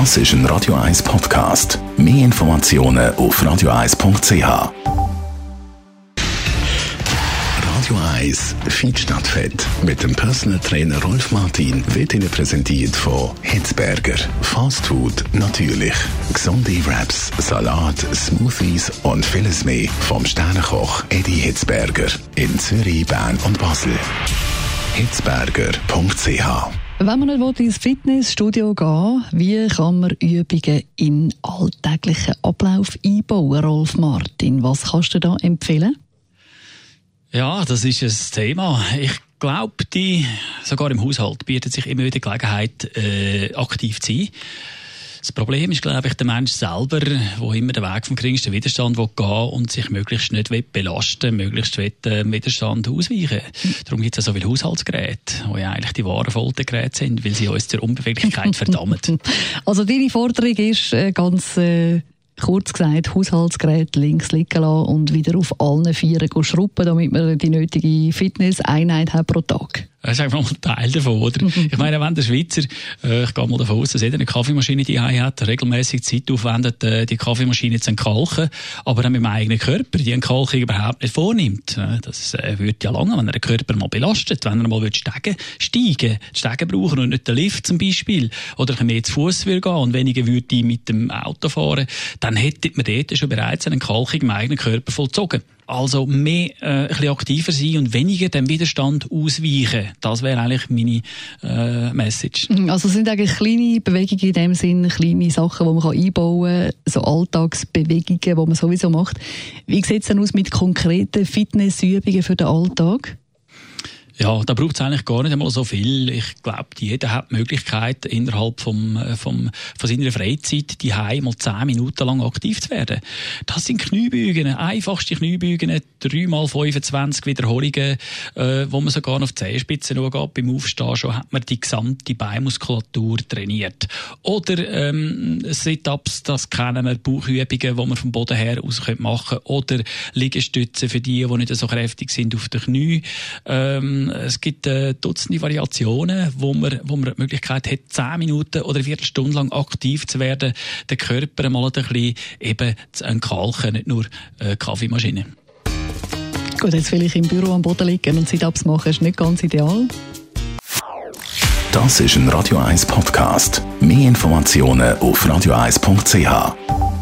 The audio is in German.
Das ist ein Radio 1 Podcast. Mehr Informationen auf radio1.ch. Radio 1 Feed statt Fett mit dem Personal Trainer Rolf Martin wird Ihnen präsentiert von Hitzberger. Fast Food natürlich. Gesunde Wraps, Salat, Smoothies und vieles mehr vom Sternenkoch Eddie Hitzberger in Zürich, Bern und Basel. Hitzberger.ch wenn man nicht ins Fitnessstudio gehen wie kann man Übungen in alltäglichen Ablauf einbauen, Rolf Martin? Was kannst du da empfehlen? Ja, das ist ein Thema. Ich glaube, die, sogar im Haushalt bietet sich immer wieder Gelegenheit, äh, aktiv zu sein. Das Problem ist, glaube ich, der Mensch selber, wo immer den Weg vom geringsten Widerstand will gehen und sich möglichst nicht will belasten möglichst will, äh, Widerstand ausweichen. Darum gibt es ja so viele Haushaltsgeräte, die ja eigentlich die wahren Foltergeräte sind, weil sie uns zur Unbeweglichkeit verdammen. Also deine Forderung ist äh, ganz äh, kurz gesagt, Haushaltsgerät links liegen lassen und wieder auf allen Vieren schrubben, damit man die nötige Fitness-Einheit hat pro Tag. Das ist einfach mal ein Teil davon, oder? ich meine, wenn der Schweizer, äh, ich gehe mal davon aus, dass jeder eine Kaffeemaschine die hat, regelmäßig Zeit aufwendet, äh, die Kaffeemaschine zu entkalken, aber dann mit dem eigenen Körper die Entkalkung überhaupt nicht vornimmt. Äh, das äh, würde ja lange, wenn er den Körper mal belastet, wenn er mal steigen steigen, steigen brauchen und nicht den Lift zum Beispiel, oder mehr zu Fuß will gehen und weniger würde mit dem Auto fahren, dann hätte man dort schon bereits eine Entkalkung im eigenen Körper vollzogen. Also mehr äh, ein bisschen aktiver sein und weniger dem Widerstand ausweichen. Das wäre eigentlich meine äh, Message. Mhm, also es sind eigentlich kleine Bewegungen in dem Sinn, kleine Sachen, die man einbauen kann, so Alltagsbewegungen, die man sowieso macht. Wie sieht es denn aus mit konkreten Fitnessübungen für den Alltag? Ja, da braucht es eigentlich gar nicht einmal so viel. Ich glaube, jeder hat die Möglichkeit, innerhalb vom, äh, vom, von seiner Freizeit die mal zehn Minuten lang aktiv zu werden. Das sind Kniebeugen, einfachste Kniebeugen, dreimal 25 Wiederholungen, äh, wo man sogar auf die Zehenspitzen geht. Beim Aufstehen schon hat man die gesamte Beinmuskulatur trainiert. Oder ähm, Sit-ups, das kennen wir, Bauchübungen, die man vom Boden her aus machen können. Oder Liegestützen für die, die nicht so kräftig sind auf den Knien. Ähm, es gibt äh, Dutzende Variationen, wo man, wo man die Möglichkeit hat, zehn Minuten oder eine Viertelstunde lang aktiv zu werden, den Körper mal ein bisschen eben zu entkalken, nicht nur äh, Kaffeemaschine. Gut, jetzt will ich im Büro am Boden liegen und Sit-Ups machen, ist nicht ganz ideal. Das ist ein Radio 1 Podcast. Mehr Informationen auf radio1.ch.